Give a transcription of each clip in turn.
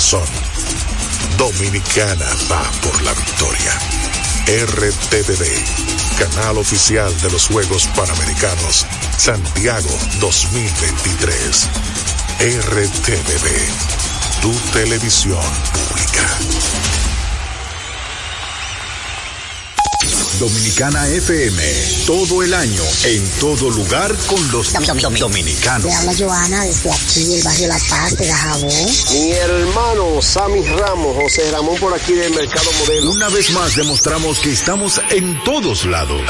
corazón. Dominicana va por la victoria. RTVD, canal oficial de los Juegos Panamericanos Santiago 2023. RTVD, tu televisión pública. Dominicana FM, todo el año, en todo lugar con los dominicanos. Te habla Joana desde aquí, el barrio La Paz de Dajabón. Mi hermano Sammy Ramos, José Ramón por aquí del Mercado Modelo. Una vez más demostramos que estamos en todos lados.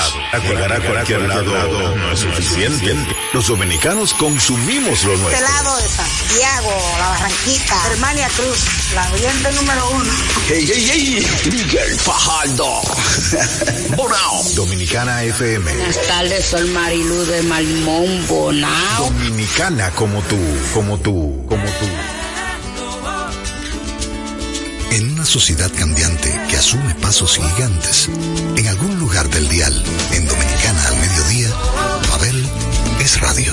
Llegar a cualquier lado no es suficiente. Los dominicanos consumimos lo nuestro. Este lado de Santiago, La Barranquita, Hermania Cruz, la oyente número uno. ¡Ey, ey, ey! Miguel Fajardo. Bonao. Dominicana FM. Buenas tardes, soy Marilu de Malimón, Bonao. Dominicana como tú, como tú, como tú. En una sociedad cambiante que asume pasos gigantes, en algún lugar del dial, en Dominicana al mediodía, Mabel es radio.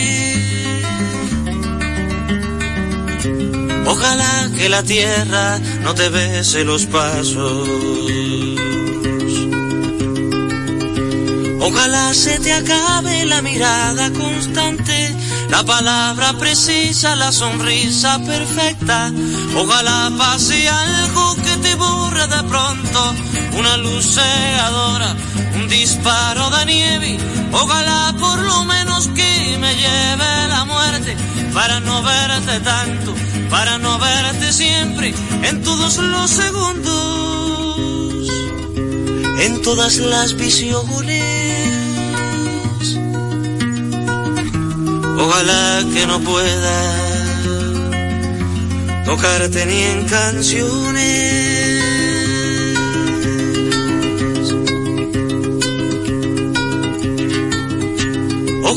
Ojalá que la tierra no te bese los pasos. Ojalá se te acabe la mirada constante, la palabra precisa, la sonrisa perfecta. Ojalá pase algo que te borre de pronto, una luz cegadora, un disparo de nieve. Ojalá por lo menos que me lleve la muerte para no verte tanto para no verte siempre en todos los segundos, en todas las visiones. Ojalá que no pueda tocarte ni en canciones.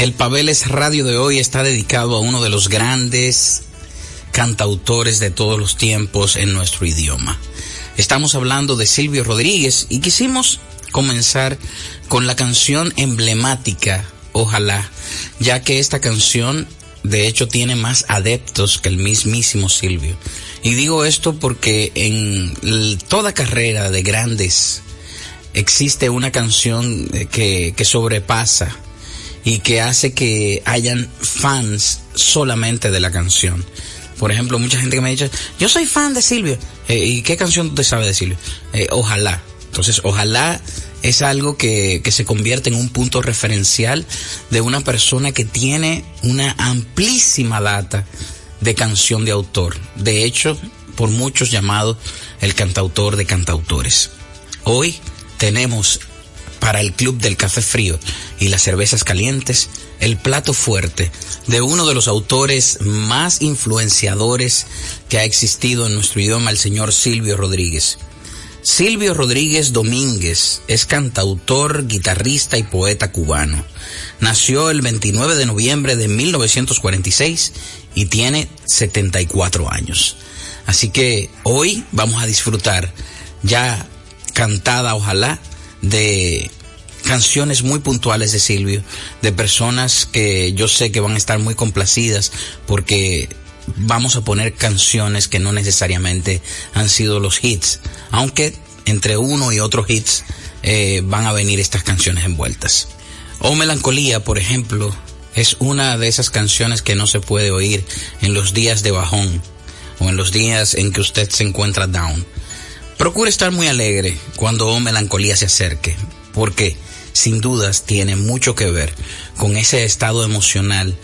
El Pabeles Radio de hoy está dedicado a uno de los grandes cantautores de todos los tiempos en nuestro idioma. Estamos hablando de Silvio Rodríguez y quisimos comenzar con la canción emblemática, Ojalá, ya que esta canción de hecho tiene más adeptos que el mismísimo Silvio. Y digo esto porque en toda carrera de grandes existe una canción eh, que, que sobrepasa y que hace que hayan fans solamente de la canción. Por ejemplo, mucha gente que me ha dicho, yo soy fan de Silvio. Eh, ¿Y qué canción te sabe de Silvio? Eh, ojalá. Entonces, ojalá es algo que, que se convierte en un punto referencial de una persona que tiene una amplísima data de canción de autor. De hecho, por muchos llamado el cantautor de cantautores. Hoy tenemos para el Club del Café Frío y las cervezas calientes el plato fuerte de uno de los autores más influenciadores que ha existido en nuestro idioma, el señor Silvio Rodríguez. Silvio Rodríguez Domínguez es cantautor, guitarrista y poeta cubano. Nació el 29 de noviembre de 1946 y tiene 74 años. Así que hoy vamos a disfrutar ya cantada, ojalá, de canciones muy puntuales de Silvio, de personas que yo sé que van a estar muy complacidas porque vamos a poner canciones que no necesariamente han sido los hits, aunque entre uno y otro hits eh, van a venir estas canciones envueltas. O Melancolía, por ejemplo, es una de esas canciones que no se puede oír en los días de bajón o en los días en que usted se encuentra down. Procure estar muy alegre cuando Melancolía se acerque, porque sin dudas tiene mucho que ver con ese estado emocional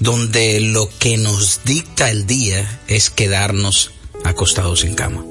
donde lo que nos dicta el día es quedarnos acostados en cama.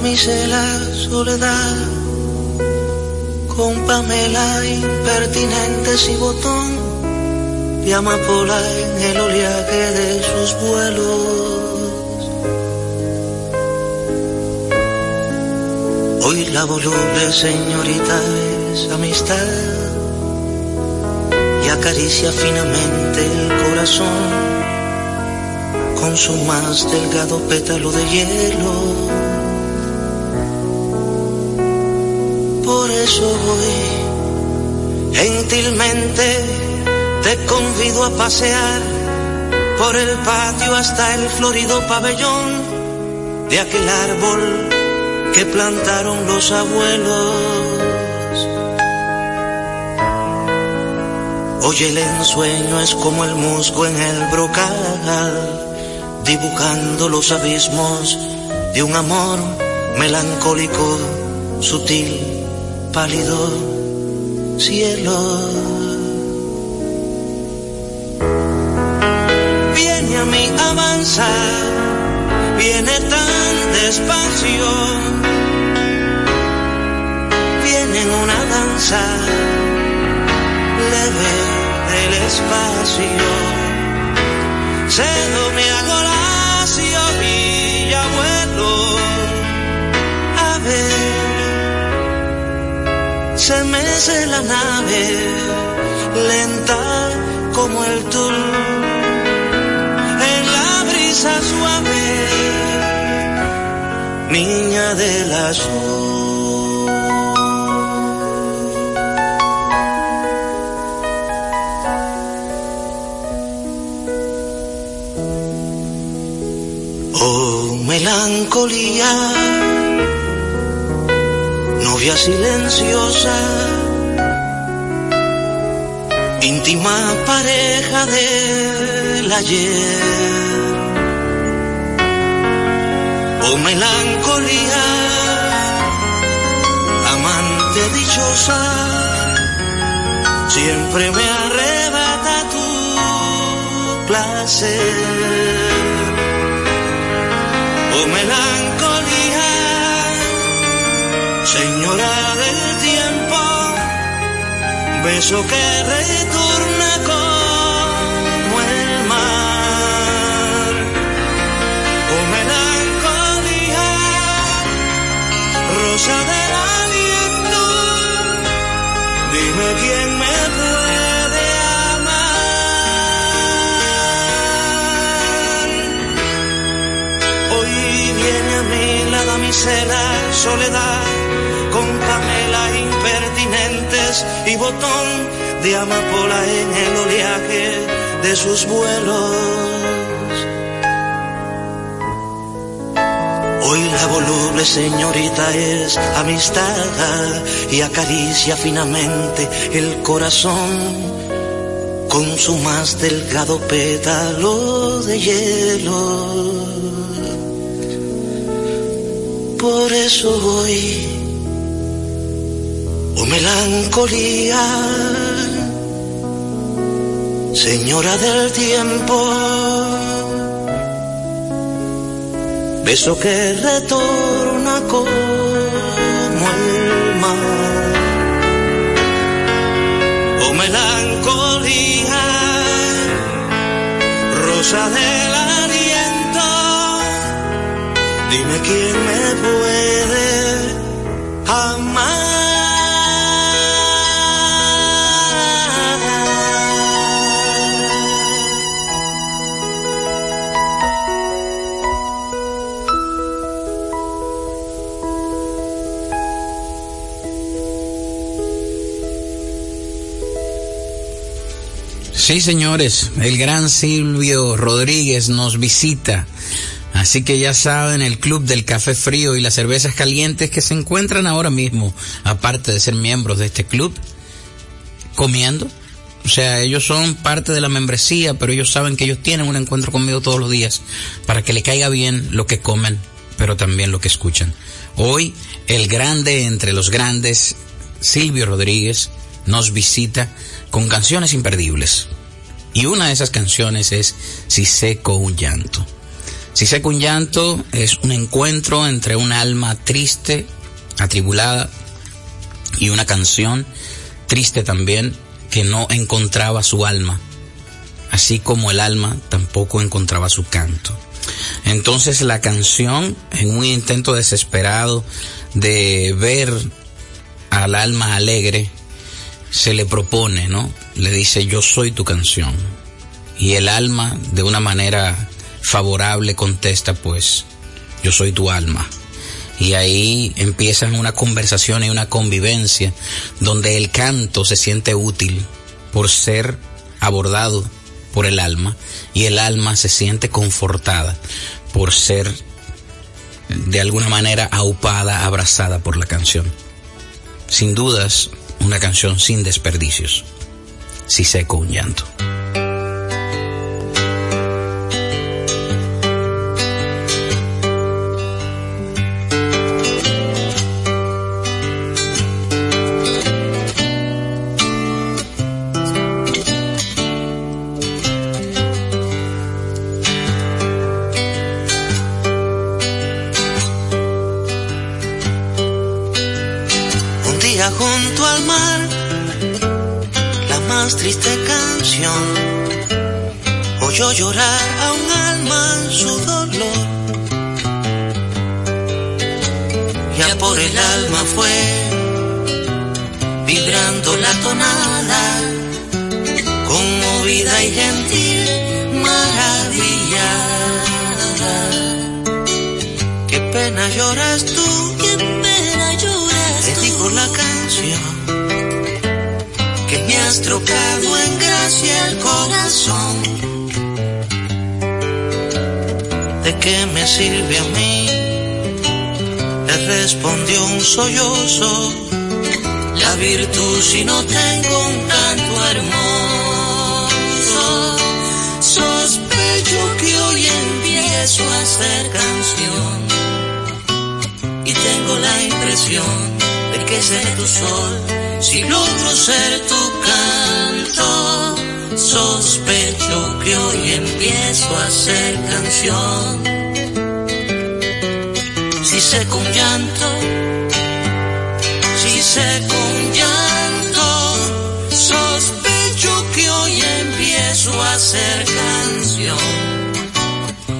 Mí la soledad, con Pamela impertinentes y botón de amapola en el oleaje de sus vuelos. Hoy la voluble señorita es amistad y acaricia finamente el corazón con su más delgado pétalo de hielo. Por eso voy gentilmente, te convido a pasear por el patio hasta el florido pabellón de aquel árbol que plantaron los abuelos. Hoy el ensueño es como el musgo en el brocal dibujando los abismos de un amor melancólico, sutil, pálido, cielo. Viene a mí avanza, viene tan despacio, viene en una danza leve del espacio. Cedo me hago mece la nave, lenta como el tul, en la brisa suave, niña del azul. Oh, melancolía novia silenciosa, íntima pareja del ayer. Oh melancolía, amante dichosa, siempre me arrebata tu placer. Oh melancolía, señora del beso que retorna como el mar. Oh melancolía, rosa del aliento, dime quién me puede amar. Hoy viene a mí la damisela soledad con camela impertinentes y botón de amapola en el oleaje de sus vuelos. Hoy la voluble señorita es amistad y acaricia finamente el corazón con su más delgado pétalo de hielo. Por eso hoy, oh melancolía, señora del tiempo, beso que retorna como el mar. Oh melancolía, rosa del aliento, dime quién me puede Sí, señores, el gran Silvio Rodríguez nos visita. Así que ya saben, el Club del Café Frío y las Cervezas Calientes que se encuentran ahora mismo, aparte de ser miembros de este club, comiendo. O sea, ellos son parte de la membresía, pero ellos saben que ellos tienen un encuentro conmigo todos los días para que le caiga bien lo que comen, pero también lo que escuchan. Hoy, el grande entre los grandes, Silvio Rodríguez, nos visita con canciones imperdibles. Y una de esas canciones es Si seco un llanto. Si seco un llanto es un encuentro entre un alma triste, atribulada, y una canción triste también que no encontraba su alma, así como el alma tampoco encontraba su canto. Entonces la canción, en un intento desesperado de ver al alma alegre, se le propone, ¿no? Le dice, yo soy tu canción. Y el alma, de una manera favorable, contesta, pues, yo soy tu alma. Y ahí empiezan una conversación y una convivencia donde el canto se siente útil por ser abordado por el alma y el alma se siente confortada por ser de alguna manera aupada, abrazada por la canción. Sin dudas, una canción sin desperdicios. Si seco un llanto. Llorar a un alma en su dolor. Ya por el alma fue vibrando la tonada, conmovida y gentil, maravillada. Qué pena lloras tú, qué pena lloras Te digo la canción que me has trocado en gracia el corazón. qué me sirve a mí? Le respondió un sollozo, la virtud si no tengo un canto hermoso. Sospecho que hoy empiezo a hacer canción y tengo la impresión de que seré tu sol si logro ser tu canto. Sospecho que hoy empiezo a hacer canción si sé con llanto, si sé con llanto, sospecho que hoy empiezo a ser canción.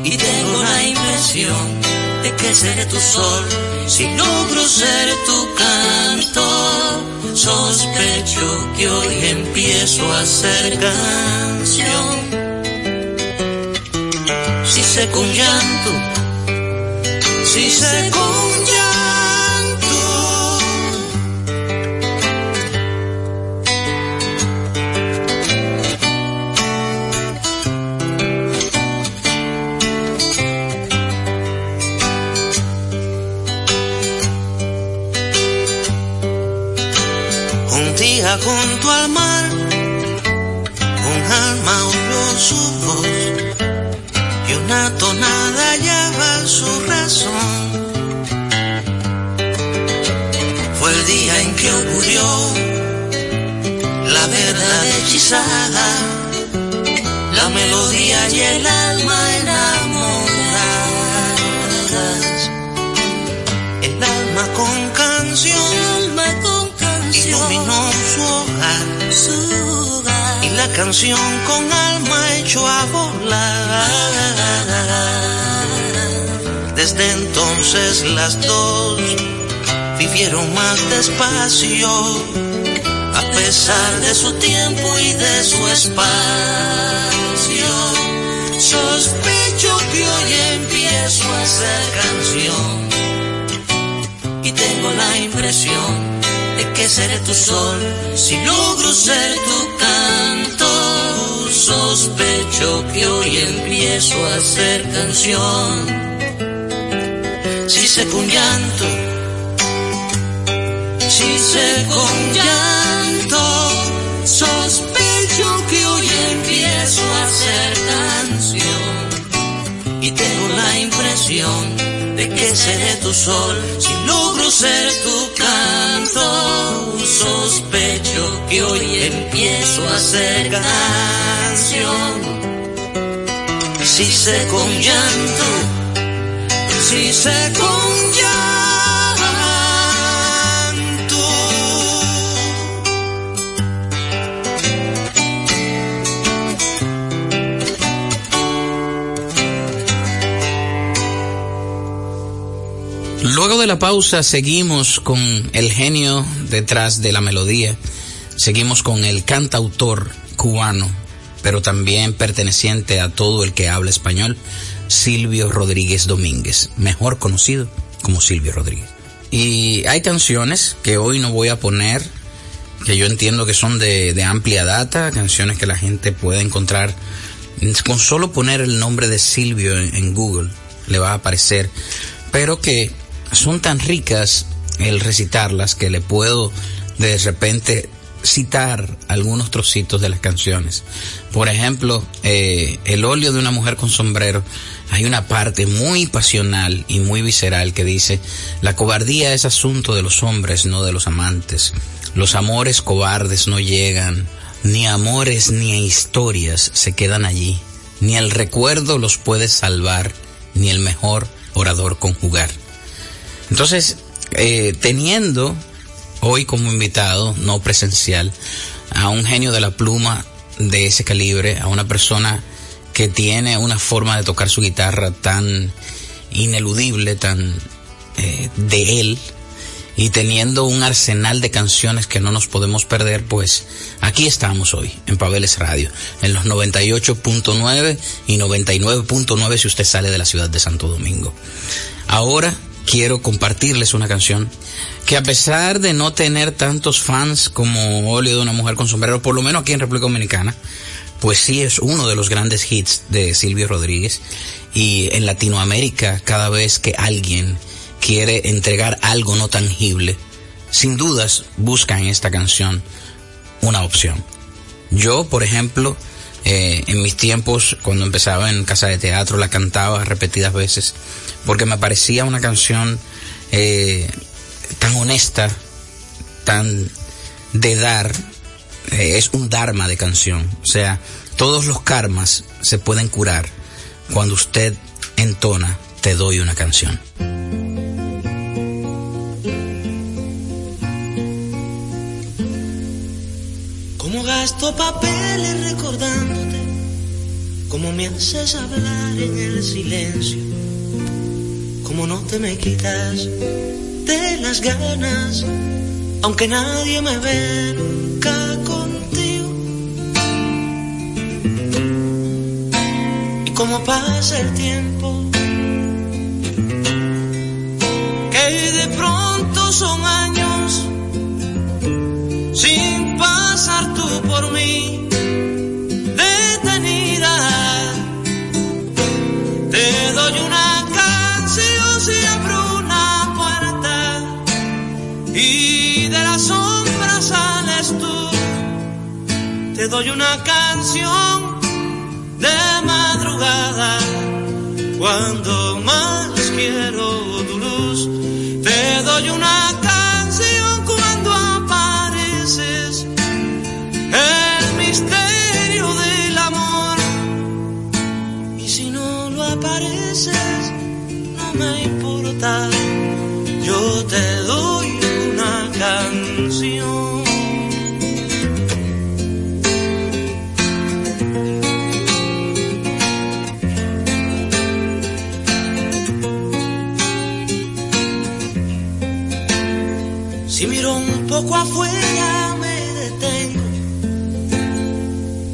Y tengo la impresión de que seré tu sol, si logro ser tu canto, sospecho que hoy empiezo a ser canción. Si sé con llanto, si sé con junto al mar, un alma su voz y una la melodía y el alma enamoradas, el alma con canción iluminó su hogar, y la canción con alma echó a volar. Desde entonces las dos vivieron más despacio, pesar de su tiempo y de su espacio. Sospecho que hoy empiezo a hacer canción y tengo la impresión de que seré tu sol si logro ser tu canto. Sospecho que hoy empiezo a hacer canción. Si sé con llanto, si sé con llanto, sospecho que hoy empiezo a hacer canción. Y tengo la impresión de que seré tu sol si logro ser tu canto. Sospecho que hoy empiezo a hacer canción. Si sé con llanto, si sé con Luego de la pausa seguimos con el genio detrás de la melodía, seguimos con el cantautor cubano, pero también perteneciente a todo el que habla español, Silvio Rodríguez Domínguez, mejor conocido como Silvio Rodríguez. Y hay canciones que hoy no voy a poner, que yo entiendo que son de, amplia data, canciones que la gente puede encontrar con solo poner el nombre de Silvio en Google, le va a aparecer, pero que son tan ricas el recitarlas que le puedo de repente citar algunos trocitos de las canciones. Por ejemplo, eh, El óleo de una mujer con sombrero, hay una parte muy pasional y muy visceral que dice, la cobardía es asunto de los hombres, no de los amantes. Los amores cobardes no llegan, ni amores ni historias se quedan allí, ni el recuerdo los puede salvar, ni el mejor orador conjugar. Entonces, eh, teniendo hoy como invitado, no presencial, a un genio de la pluma de ese calibre, a una persona que tiene una forma de tocar su guitarra tan ineludible, tan eh, de él, y teniendo un arsenal de canciones que no nos podemos perder, pues aquí estamos hoy en Pabeles Radio, en los 98.9 y 99.9 si usted sale de la ciudad de Santo Domingo. Ahora quiero compartirles una canción que a pesar de no tener tantos fans como Óleo de una mujer con sombrero, por lo menos aquí en República Dominicana, pues sí es uno de los grandes hits de Silvio Rodríguez. Y en Latinoamérica, cada vez que alguien quiere entregar algo no tangible, sin dudas busca en esta canción una opción. Yo, por ejemplo, eh, en mis tiempos, cuando empezaba en casa de teatro, la cantaba repetidas veces porque me parecía una canción eh, tan honesta, tan de dar, eh, es un dharma de canción. O sea, todos los karmas se pueden curar cuando usted entona Te doy una canción. Como gasto papeles recordándote, como me haces hablar en el silencio, como no te me quitas de las ganas, aunque nadie me ve nunca contigo. Y como pasa el tiempo, que de pronto son por mí detenida. Te doy una canción si abro una puerta y de la sombra sales tú. Te doy una canción de madrugada cuando más quiero tu luz. Te doy una yo te doy una canción. Si miro un poco afuera me detengo.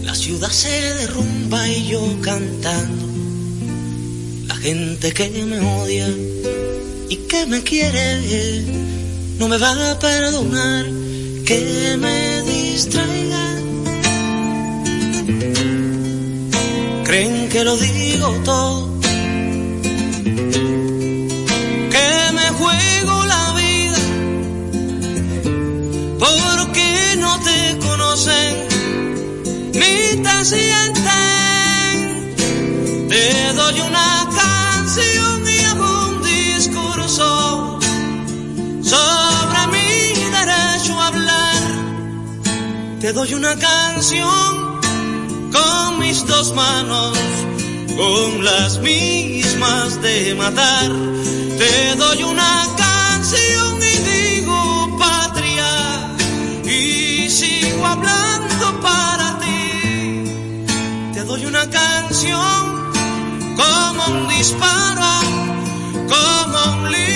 La ciudad se derrumba y yo cantando. La gente que me odia que me quiere no me va a perdonar que me distraiga. Creen que lo digo todo. Te doy una canción con mis dos manos, con las mismas de matar. Te doy una canción y digo patria y sigo hablando para ti. Te doy una canción como un disparo, como un libro,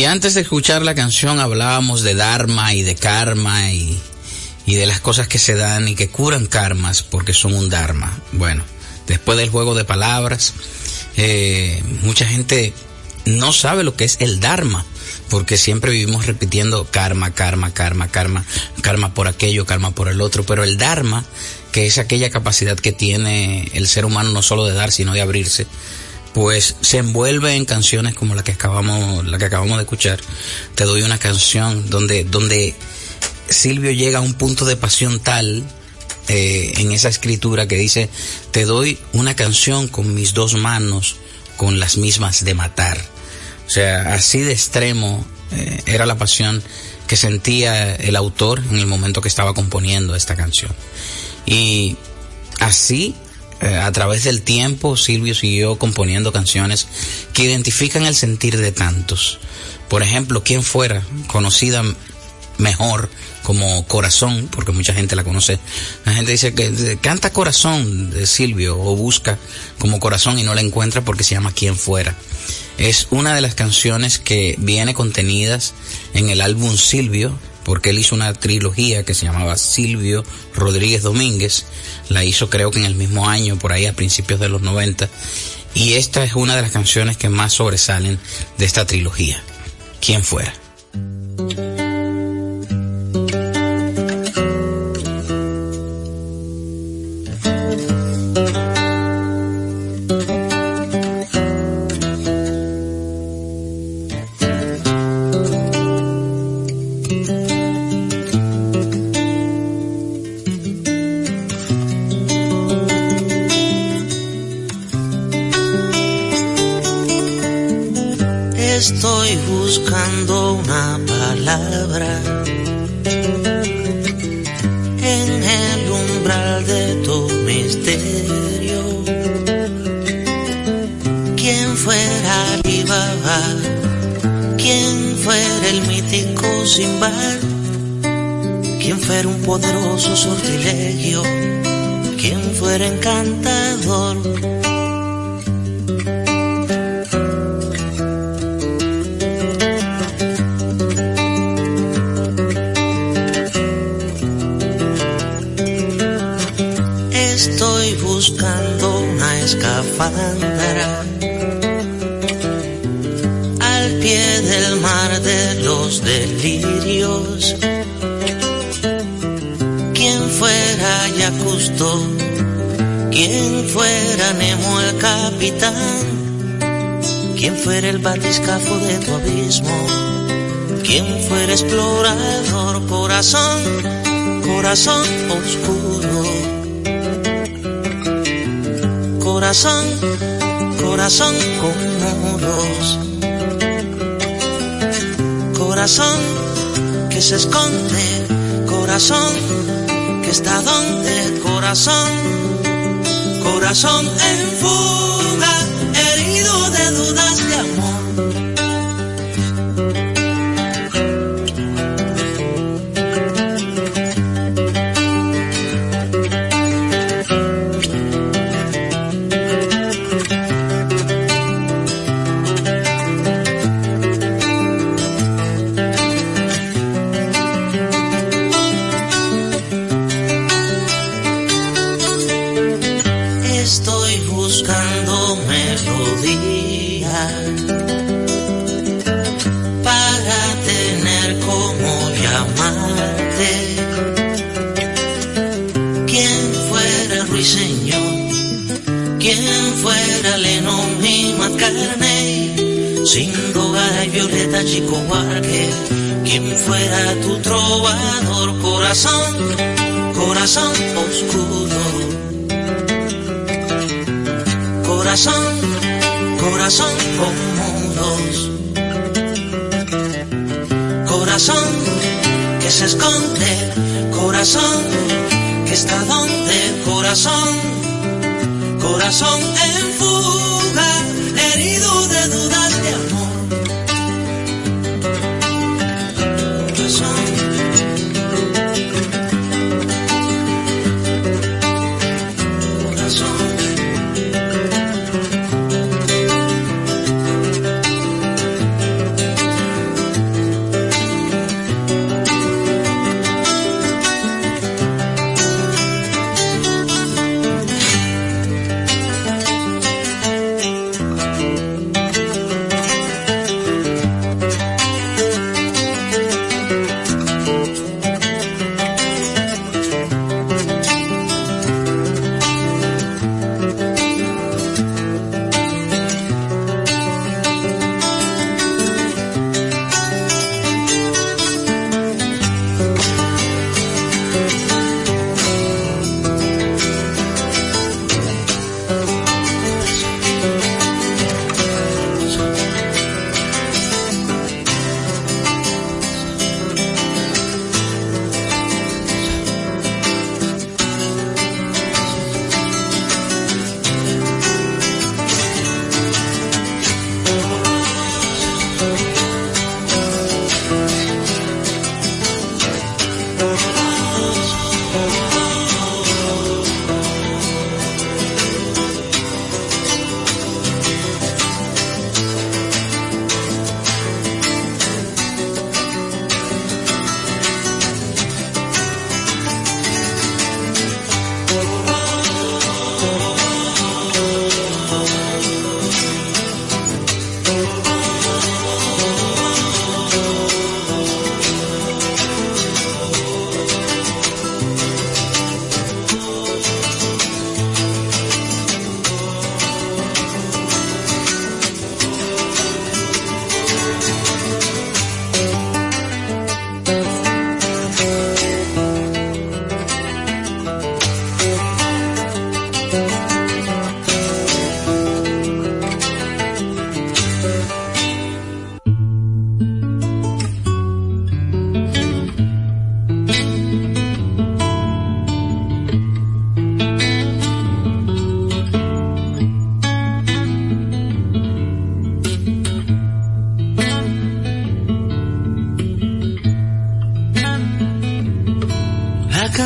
Y antes de escuchar la canción hablábamos de Dharma y de karma y, y de las cosas que se dan y que curan karmas porque son un Dharma. Bueno, después del juego de palabras, eh, mucha gente no sabe lo que es el Dharma porque siempre vivimos repitiendo karma, karma, karma, karma, karma por aquello, karma por el otro, pero el Dharma, que es aquella capacidad que tiene el ser humano no solo de dar, sino de abrirse, pues se envuelve en canciones como la que acabamos, la que acabamos de escuchar. Te doy una canción donde, donde Silvio llega a un punto de pasión tal eh, en esa escritura que dice, te doy una canción con mis dos manos, con las mismas de matar. O sea, así de extremo eh, era la pasión que sentía el autor en el momento que estaba componiendo esta canción. Y así eh, a través del tiempo Silvio siguió componiendo canciones que identifican el sentir de tantos. Por ejemplo, quien fuera conocida mejor como Corazón, porque mucha gente la conoce. La gente dice que canta Corazón de Silvio o busca como Corazón y no la encuentra porque se llama Quien fuera. Es una de las canciones que viene contenidas en el álbum Silvio, porque él hizo una trilogía que se llamaba Silvio Rodríguez Domínguez, la hizo creo que en el mismo año, por ahí a principios de los 90, y esta es una de las canciones que más sobresalen de esta trilogía, Quien fuera. corazón, corazón como muros. Corazón que se esconde, corazón que está donde, corazón, corazón en fuga, herido de dudas de amor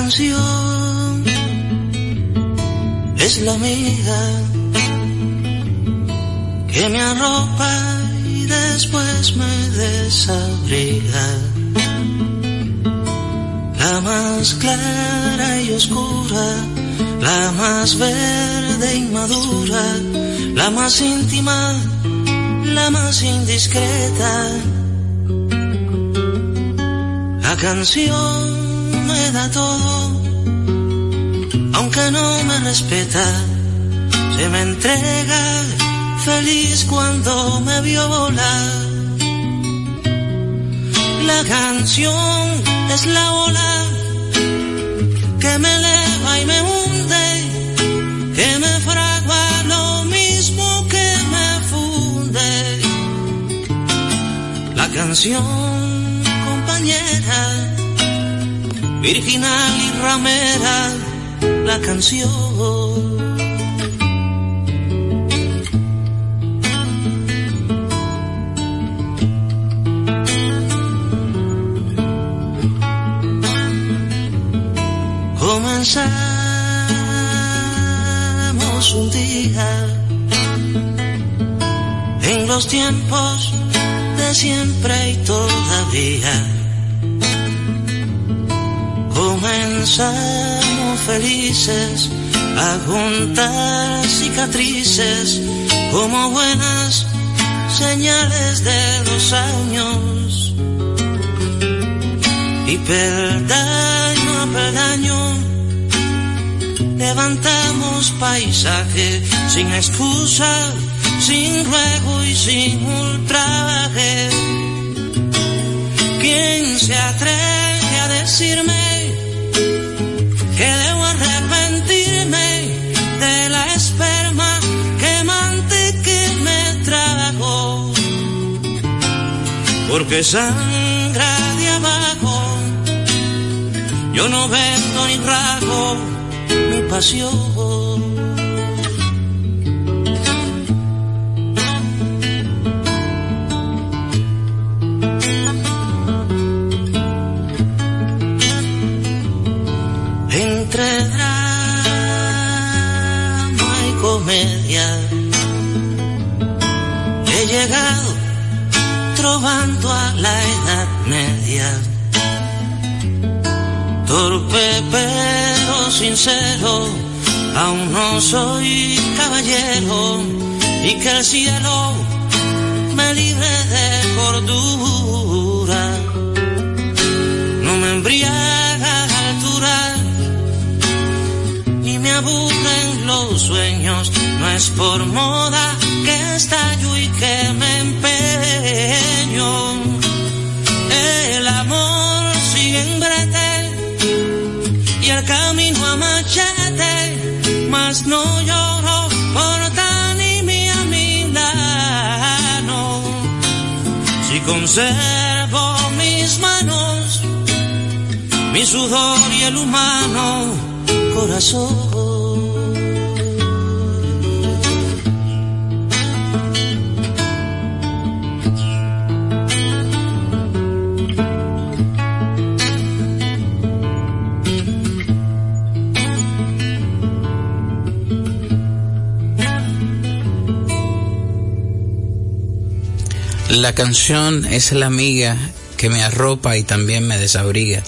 canción es la amiga que me arropa y después me desabriga. La más clara y oscura, la más verde y madura, la más íntima, la más indiscreta. La canción me da todo, aunque no me respeta, se me entrega feliz cuando me vio volar. La canción es la ola que me eleva y me hunde, que me fragua lo mismo que me funde. La canción, compañera, virginal y ramera, la canción. comenzamos un día en los tiempos de siempre y todavía. Comenzamos felices a juntar cicatrices como buenas señales de los años. Y peldaño a peldaño levantamos paisaje sin excusa, sin ruego y sin ultraje. ¿Quién se atreve a decirme Porque sangra de abajo, yo no vendo ni rago mi pasión. Entre drama y comedia he llegado trovando a la edad media torpe pero sincero, aún no soy caballero y que el cielo me libre de cordura. No me embriaga la altura ni me aburren los sueños, no es por moda que estallo y que me empeño. El amor sigue brete y el camino a machete, mas no lloro por tan y mi a mi lado. Si conservo mis manos, mi sudor y el humano corazón. La canción es la amiga que me arropa y también me desabriga,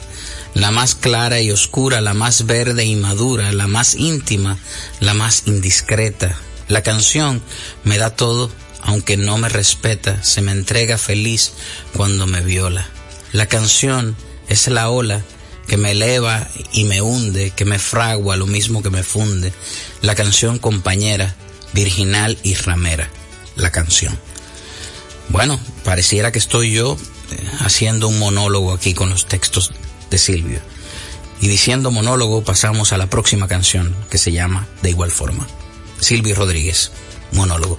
la más clara y oscura, la más verde y madura, la más íntima, la más indiscreta. La canción me da todo, aunque no me respeta, se me entrega feliz cuando me viola. La canción es la ola que me eleva y me hunde, que me fragua lo mismo que me funde. La canción compañera, virginal y ramera. La canción. Bueno, pareciera que estoy yo eh, haciendo un monólogo aquí con los textos de Silvio. Y diciendo monólogo pasamos a la próxima canción que se llama De igual forma. Silvio Rodríguez, monólogo.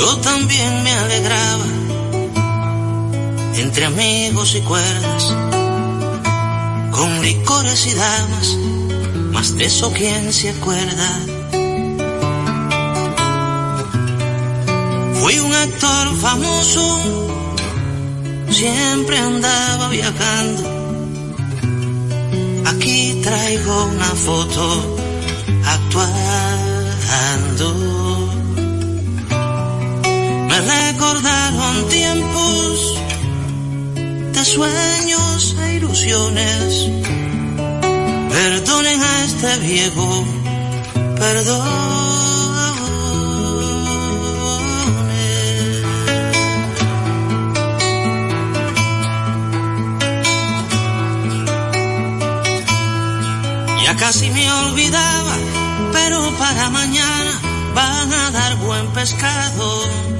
Yo también me alegraba entre amigos y cuerdas, con licores y damas, más de eso quién se acuerda. Fui un actor famoso, siempre andaba viajando Aquí traigo una foto actuando. Recordaron tiempos de sueños e ilusiones. Perdonen a este viejo, perdón. casi me olvidaba, pero para mañana van a dar buen pescado.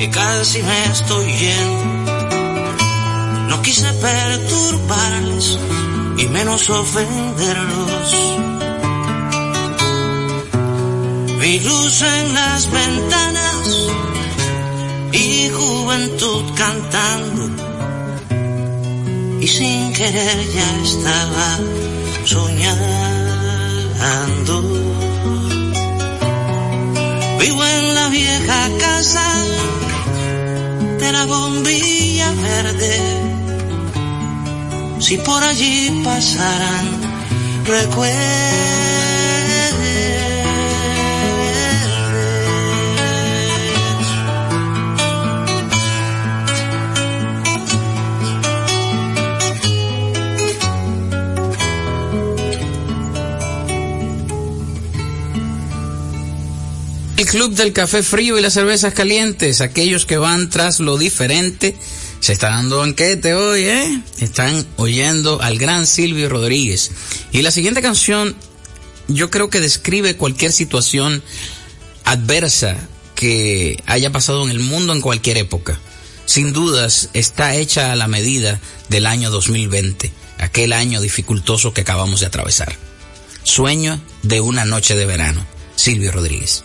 que casi me estoy yendo. No quise perturbarles y menos ofenderlos. Vi luz en las ventanas y juventud cantando. Y sin querer ya estaba soñando. Vivo en la vieja casa de la bombilla verde. Si por allí pasaran recuerdos club del café frío y las cervezas calientes, aquellos que van tras lo diferente, se está dando banquete hoy, ¿eh? Están oyendo al gran Silvio Rodríguez. Y la siguiente canción, yo creo que describe cualquier situación adversa que haya pasado en el mundo en cualquier época. Sin dudas, está hecha a la medida del año 2020, aquel año dificultoso que acabamos de atravesar. Sueño de una noche de verano. Silvio Rodríguez.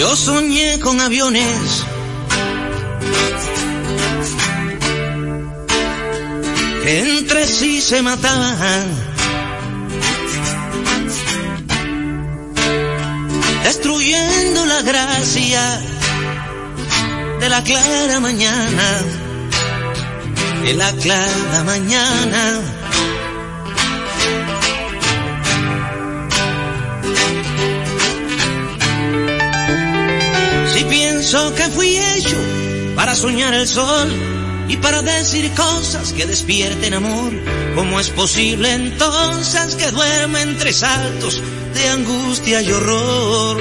Yo soñé con aviones. que entre sí se mataban. Destruyendo la gracia de la clara mañana, de la clara mañana. Pienso que fui hecho para soñar el sol y para decir cosas que despierten amor, ¿cómo es posible entonces que duerma entre saltos de angustia y horror?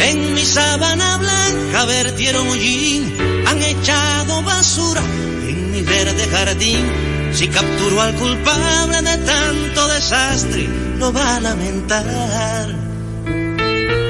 En mi sábana blanca vertieron hollín, han echado basura en mi verde jardín. Si capturo al culpable de tanto desastre, lo va a lamentar.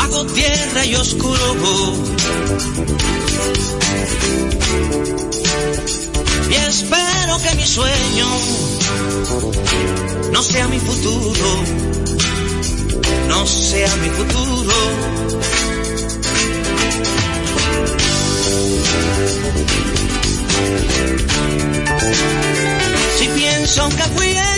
Bajo tierra y oscuro. Y espero que mi sueño no sea mi futuro. No sea mi futuro. Si pienso que fui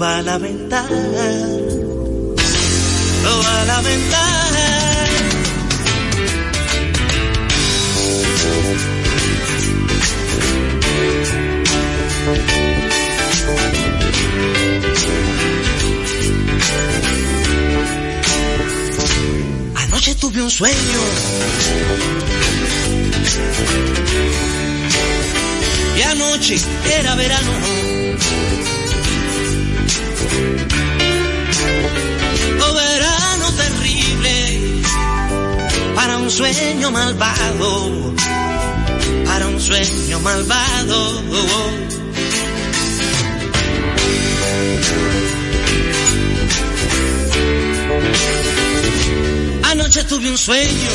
va a lamentar. Lo va a lamentar. Anoche tuve un sueño y anoche era verano. Sueño malvado, para un sueño malvado. Anoche tuve un sueño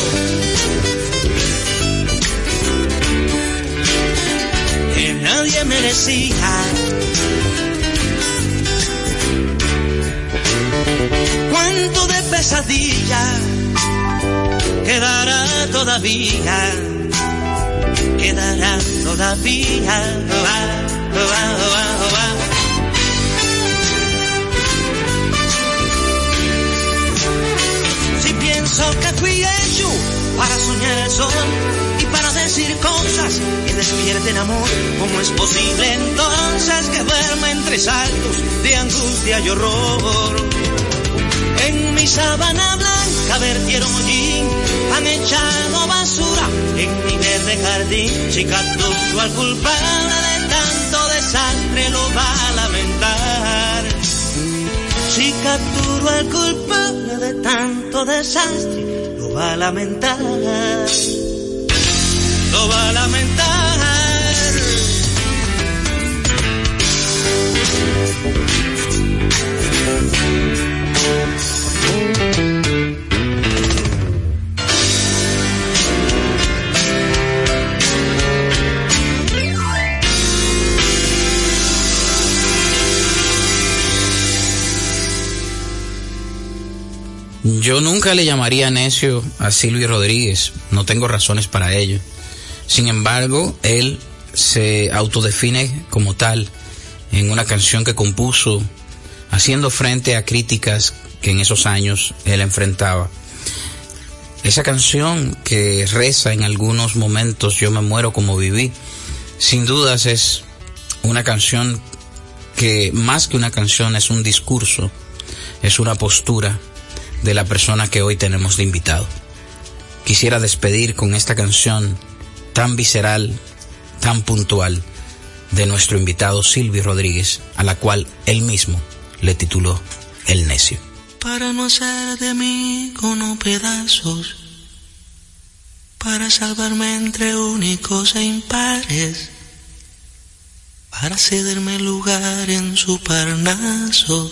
que nadie merecía. Cuánto de pesadilla quedará todavía, quedará todavía. Va, va. Si pienso que fui hecho para soñar el sol y para decir cosas que despierten amor. ¿Cómo es posible entonces que duerma entre saltos de angustia y horror? En mi sábana blanca vertieron hollín, han echado basura en mi verde jardín. Si capturo al culpable de tanto desastre lo va a lamentar. Si capturo al culpable de tanto desastre lo va a lamentar lo va a lamentar. Yo nunca le llamaría necio a Silvio Rodríguez, no tengo razones para ello. Sin embargo, él se autodefine como tal en una canción que compuso haciendo frente a críticas que en esos años él enfrentaba. Esa canción que reza en algunos momentos Yo me muero como viví, sin dudas es una canción que más que una canción es un discurso, es una postura de la persona que hoy tenemos de invitado. Quisiera despedir con esta canción tan visceral, tan puntual, de nuestro invitado Silvio Rodríguez, a la cual él mismo le tituló El necio. Para no hacer de mí con pedazos, para salvarme entre únicos e impares, para cederme lugar en su parnaso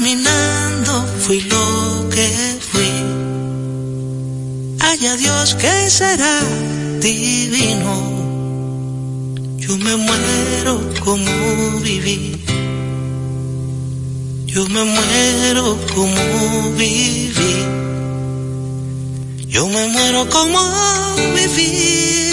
Caminando fui lo que fui. Haya Dios que será divino. Yo me muero como viví. Yo me muero como viví. Yo me muero como viví.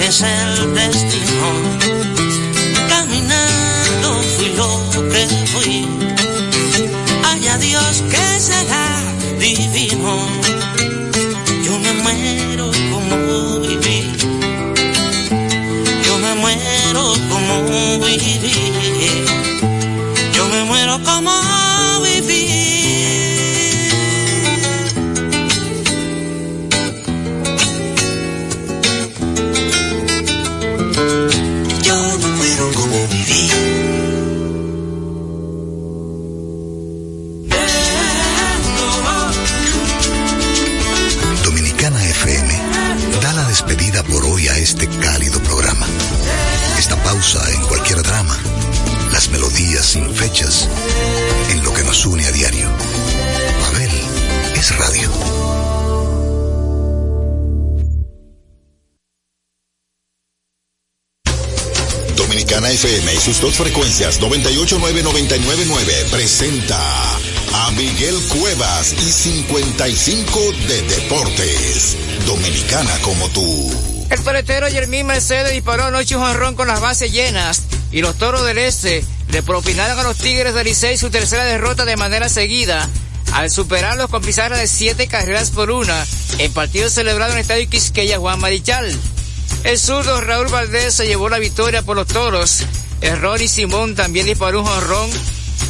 Es el destino. Caminando fui lo que fui. Haya Dios que será divino. Frecuencias 989 presenta a Miguel Cuevas y 55 de Deportes. Dominicana como tú. El paletero Jermín Mercedes disparó anoche un jonrón con las bases llenas y los toros del este le propinaron a los Tigres del Licey su tercera derrota de manera seguida al superarlos con pizarra de siete carreras por una en partido celebrado en el Estadio Quisqueya Juan Marichal. El zurdo Raúl Valdés se llevó la victoria por los toros. Ronnie Simón también disparó un jonrón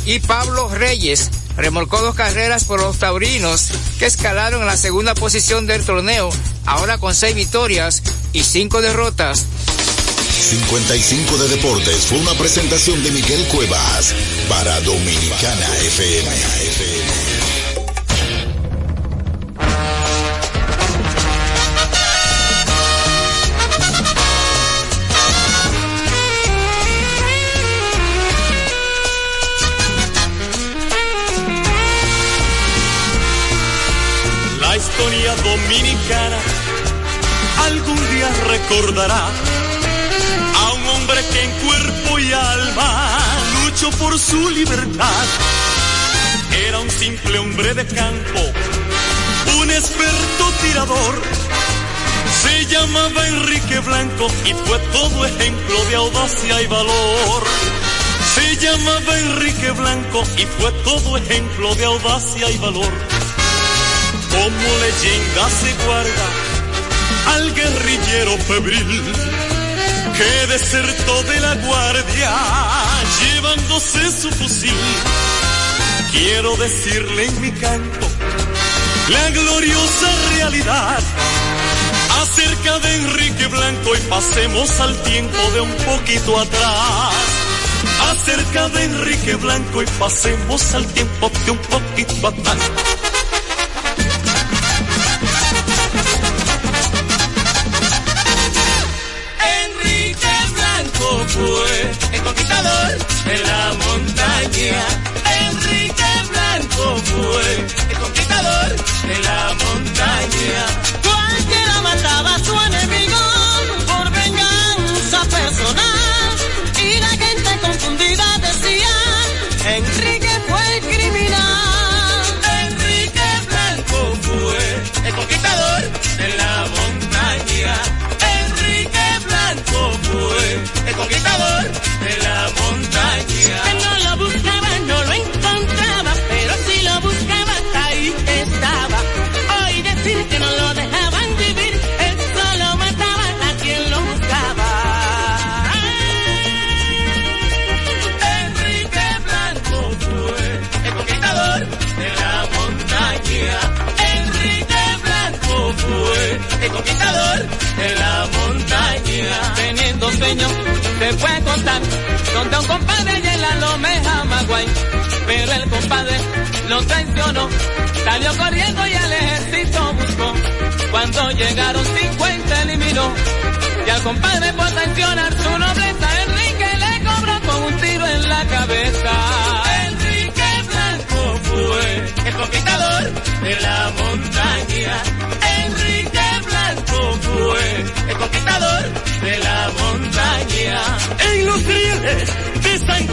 y Pablo Reyes remolcó dos carreras por los taurinos que escalaron en la segunda posición del torneo, ahora con seis victorias y cinco derrotas. 55 de Deportes fue una presentación de Miguel Cuevas para Dominicana FM. Dominicana algún día recordará a un hombre que en cuerpo y alma luchó por su libertad. Era un simple hombre de campo, un experto tirador. Se llamaba Enrique Blanco y fue todo ejemplo de audacia y valor. Se llamaba Enrique Blanco y fue todo ejemplo de audacia y valor. Como leyenda se guarda al guerrillero febril que desertó de la guardia llevándose su fusil. Quiero decirle en mi canto la gloriosa realidad acerca de Enrique Blanco y pasemos al tiempo de un poquito atrás. Acerca de Enrique Blanco y pasemos al tiempo de un poquito atrás. Fue el conquistador de la montaña. Enrique Blanco fue el conquistador de la montaña. Te fue contar donde un compadre y en la lomeja Maguay. Pero el compadre lo traicionó, salió corriendo y al ejército buscó. Cuando llegaron 50 eliminó. Y al compadre por traicionar su nobleza, Enrique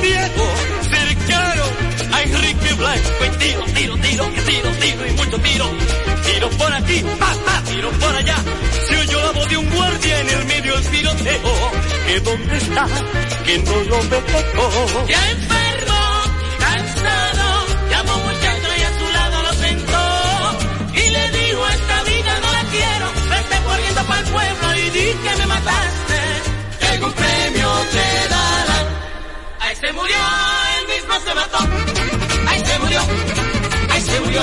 de Santiago cercaron a Enrique Blanco y tiro, tiro, tiro, y tiro, tiro y mucho tiro. Tiro por aquí, pa, pa, tiro por allá. Se oyó la voz de un guardia en el medio del tiroteo. ¿Que dónde está? Que no lo veo. Ya enfermo, cansado, llamó un muchacho y a su lado lo sentó. Y le dijo, esta vida no la quiero, vete corriendo para el pueblo y di que me mataste. Que algún premio te darán. Se murió, él mismo se mató. Ahí se murió, ahí se murió,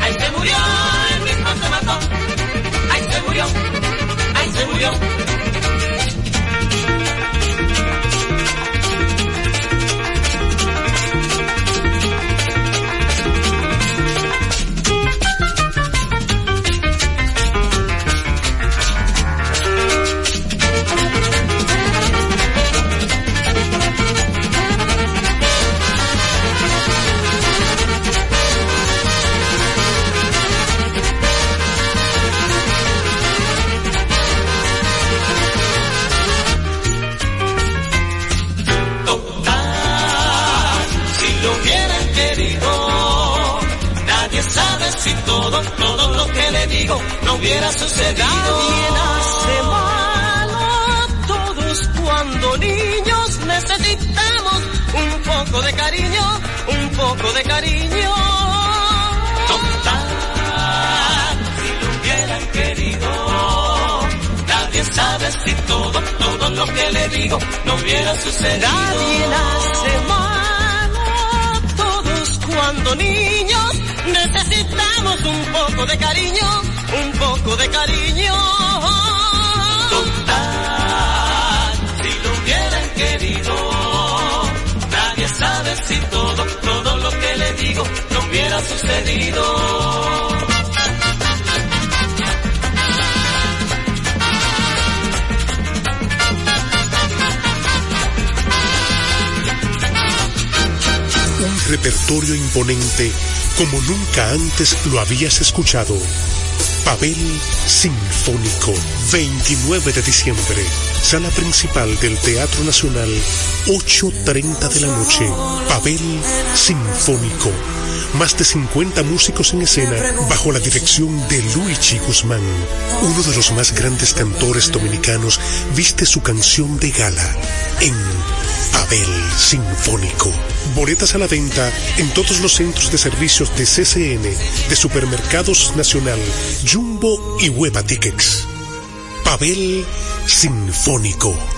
ahí se murió, él mismo se mató. Ahí se murió, ahí se murió. Hubiera sucedido. Nadie nace malo, todos cuando niños necesitamos un poco de cariño, un poco de cariño. si lo hubieran querido, nadie sabe si todo, todo lo que le digo no hubiera sucedido. Nadie nace malo, todos cuando niños necesitamos un poco de cariño, de cariño. si lo hubieran querido, nadie sabe si todo, todo lo que le digo no hubiera sucedido. Un repertorio imponente como nunca antes lo habías escuchado. Pavel Sinfónico, 29 de diciembre, sala principal del Teatro Nacional, 8.30 de la noche. Pavel Sinfónico, más de 50 músicos en escena bajo la dirección de Luigi Guzmán. Uno de los más grandes cantores dominicanos viste su canción de gala en Pavel Sinfónico. Boletas a la venta en todos los centros de servicios de CCN, de Supermercados Nacional, Jumbo y Hueva Tickets. Pavel Sinfónico.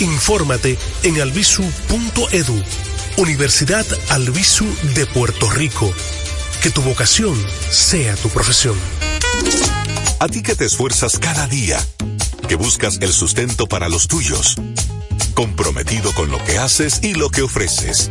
Infórmate en albisu.edu, Universidad Albisu de Puerto Rico. Que tu vocación sea tu profesión. A ti que te esfuerzas cada día, que buscas el sustento para los tuyos, comprometido con lo que haces y lo que ofreces.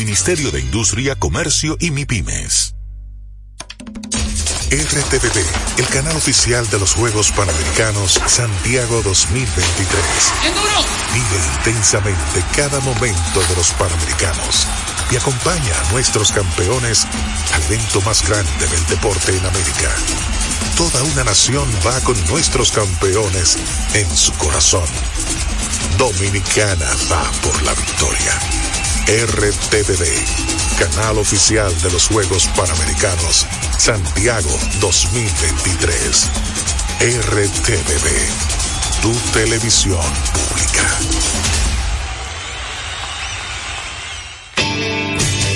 Ministerio de Industria, Comercio y MIPIMES. RTVD, el canal oficial de los Juegos Panamericanos Santiago 2023. Vive intensamente cada momento de los Panamericanos y acompaña a nuestros campeones al evento más grande del deporte en América. Toda una nación va con nuestros campeones en su corazón. Dominicana va por la victoria. RTVD, canal oficial de los Juegos Panamericanos Santiago 2023. RTVD, tu televisión pública.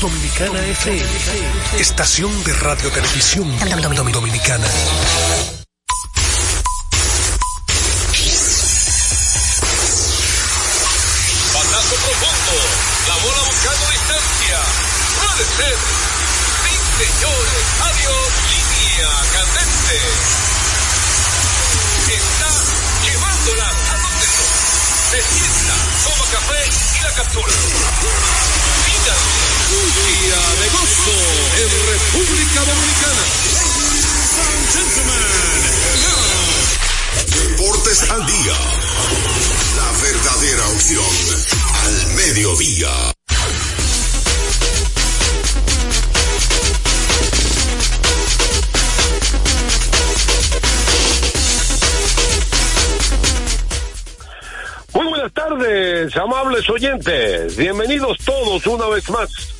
Dominicana FM, estación de radio televisión dominicana. Batazo profundo, la bola buscando distancia. Puede ser. Sí, señores, adiós, línea candente. Está llevándola a donde no. Se sienta, toma café y la captura día de gozo en República Dominicana. Deportes al día. La verdadera opción al mediodía. Muy buenas tardes, amables oyentes. Bienvenidos todos una vez más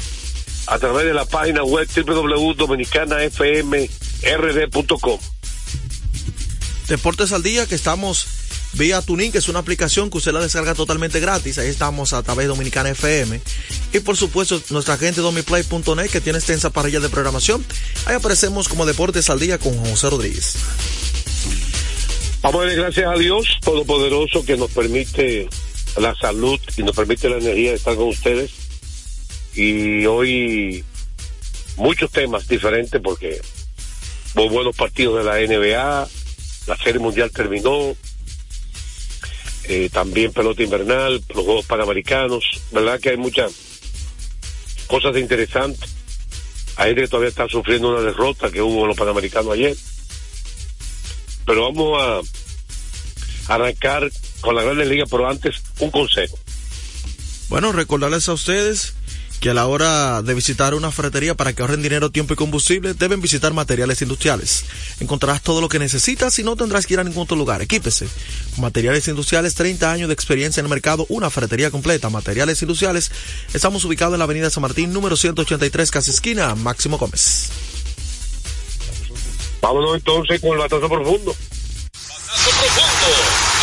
a través de la página web www.dominicanafmrd.com. Deportes al Día que estamos vía Tuning, que es una aplicación que usted la descarga totalmente gratis. Ahí estamos a través de Dominicana FM. Y por supuesto, nuestra gente domiplay.net que tiene extensa parrilla de programación. Ahí aparecemos como Deportes al Día con José Rodríguez. Vamos a darle gracias a Dios Todopoderoso que nos permite la salud y nos permite la energía de estar con ustedes. Y hoy muchos temas diferentes porque hubo buenos partidos de la NBA, la Serie Mundial terminó, eh, también pelota invernal, los Juegos Panamericanos, verdad que hay muchas cosas interesantes. Hay gente que todavía está sufriendo una derrota que hubo en los Panamericanos ayer. Pero vamos a arrancar con la Grandes Ligas, pero antes un consejo. Bueno, recordarles a ustedes que a la hora de visitar una ferretería para que ahorren dinero, tiempo y combustible, deben visitar materiales industriales. Encontrarás todo lo que necesitas y no tendrás que ir a ningún otro lugar. Equípese. Materiales industriales, 30 años de experiencia en el mercado, una ferretería completa. Materiales industriales. Estamos ubicados en la avenida San Martín, número 183, casi esquina, Máximo Gómez. Vámonos entonces con el batazo profundo. Batazo profundo.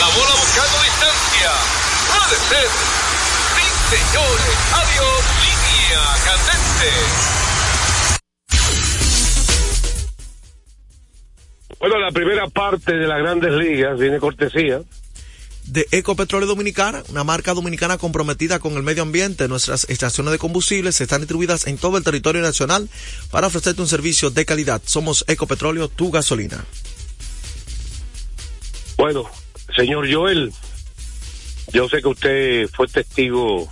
La bola buscando distancia. Puede ser. Sí, señores. Adiós. Línea candente. Bueno, la primera parte de las grandes ligas viene cortesía. de Ecopetróleo Dominicana, una marca dominicana comprometida con el medio ambiente. Nuestras estaciones de combustibles están distribuidas en todo el territorio nacional para ofrecerte un servicio de calidad. Somos Ecopetróleo, tu gasolina. Bueno, señor Joel, yo sé que usted fue testigo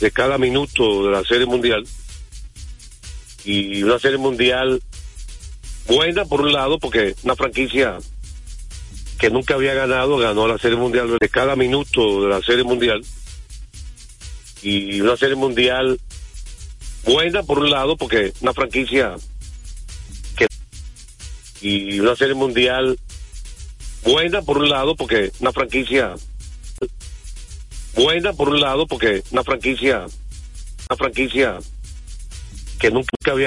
de cada minuto de la Serie Mundial. Y una Serie Mundial buena por un lado porque una franquicia que nunca había ganado ganó la Serie Mundial de cada minuto de la Serie Mundial. Y una Serie Mundial buena por un lado porque una franquicia que y una Serie Mundial buena por un lado porque una franquicia buena por un lado porque una franquicia una franquicia que nunca había